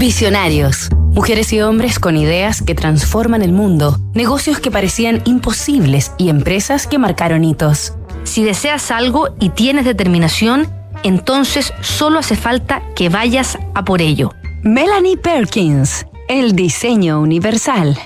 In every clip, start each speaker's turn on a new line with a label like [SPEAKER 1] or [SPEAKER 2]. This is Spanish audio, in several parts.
[SPEAKER 1] Visionarios. Mujeres y hombres con ideas que transforman el mundo, negocios que parecían imposibles y empresas que marcaron hitos.
[SPEAKER 2] Si deseas algo y tienes determinación, entonces solo hace falta que vayas a por ello.
[SPEAKER 1] Melanie Perkins, el diseño universal.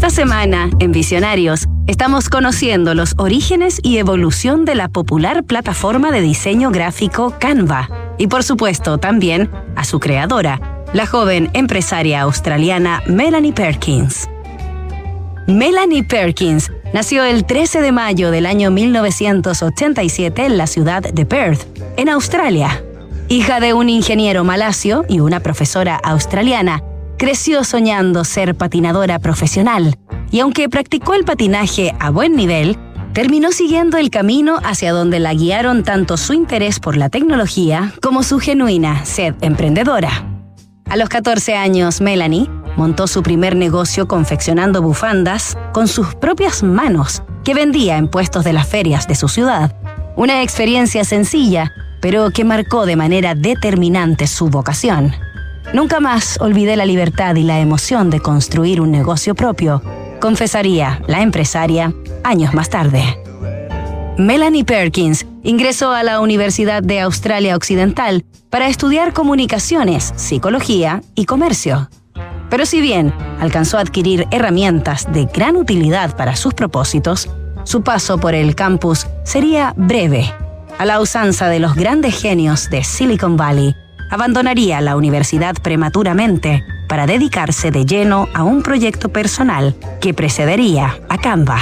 [SPEAKER 1] Esta semana, en Visionarios, estamos conociendo los orígenes y evolución de la popular plataforma de diseño gráfico Canva. Y por supuesto, también a su creadora, la joven empresaria australiana Melanie Perkins. Melanie Perkins nació el 13 de mayo del año 1987 en la ciudad de Perth, en Australia. Hija de un ingeniero malasio y una profesora australiana, creció soñando ser patinadora profesional y aunque practicó el patinaje a buen nivel, terminó siguiendo el camino hacia donde la guiaron tanto su interés por la tecnología como su genuina sed emprendedora. A los 14 años, Melanie montó su primer negocio confeccionando bufandas con sus propias manos que vendía en puestos de las ferias de su ciudad. Una experiencia sencilla, pero que marcó de manera determinante su vocación. Nunca más olvidé la libertad y la emoción de construir un negocio propio, confesaría la empresaria años más tarde. Melanie Perkins ingresó a la Universidad de Australia Occidental para estudiar comunicaciones, psicología y comercio. Pero si bien alcanzó a adquirir herramientas de gran utilidad para sus propósitos, su paso por el campus sería breve, a la usanza de los grandes genios de Silicon Valley abandonaría la universidad prematuramente para dedicarse de lleno a un proyecto personal que precedería a Canva.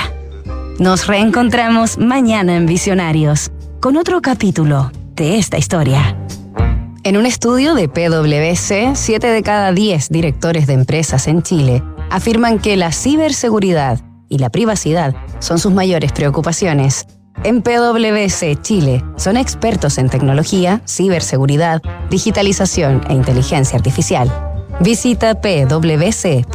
[SPEAKER 1] Nos reencontramos mañana en Visionarios con otro capítulo de esta historia. En un estudio de PwC, 7 de cada 10 directores de empresas en Chile afirman que la ciberseguridad y la privacidad son sus mayores preocupaciones en PwC Chile son expertos en tecnología, ciberseguridad, digitalización e inteligencia artificial. Visita pwc.cl.